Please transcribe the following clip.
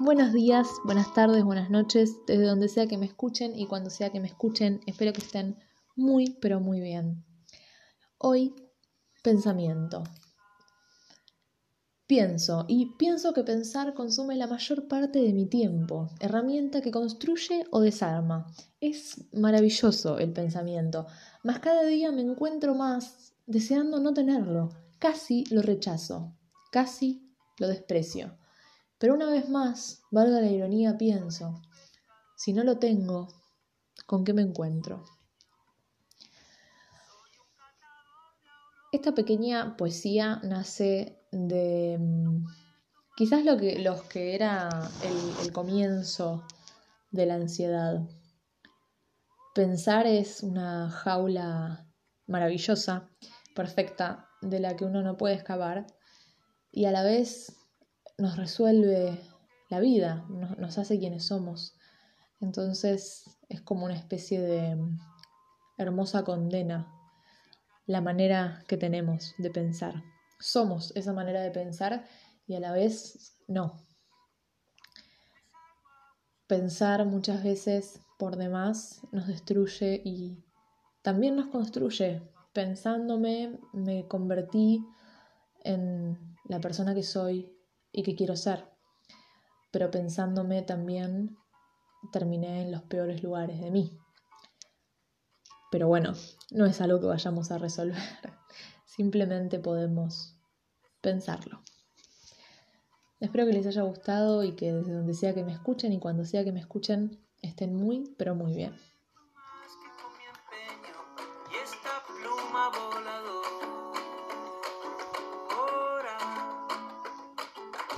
Buenos días, buenas tardes, buenas noches, desde donde sea que me escuchen y cuando sea que me escuchen, espero que estén muy, pero muy bien. Hoy, pensamiento. Pienso, y pienso que pensar consume la mayor parte de mi tiempo, herramienta que construye o desarma. Es maravilloso el pensamiento, mas cada día me encuentro más deseando no tenerlo, casi lo rechazo, casi lo desprecio. Pero una vez más, valga la ironía, pienso, si no lo tengo, ¿con qué me encuentro? Esta pequeña poesía nace de mm, quizás lo que, los que era el, el comienzo de la ansiedad. Pensar es una jaula maravillosa, perfecta, de la que uno no puede escapar y a la vez nos resuelve la vida, nos, hace quienes somos. Entonces es como una especie de mm, hermosa condena la manera que tenemos de pensar. Somos esa manera de pensar y a la vez no. Pensar muchas veces por demás nos destruye y también nos construye. Pensándome me convertí en la persona que soy y qué quiero ser. Pero pensándome también, terminé en los peores lugares de mí. Pero bueno, no es algo que vayamos a resolver. Simplemente podemos pensarlo. Espero que les haya gustado y que desde donde sea que me escuchen y cuando sea que me escuchen estén muy, pero muy bien.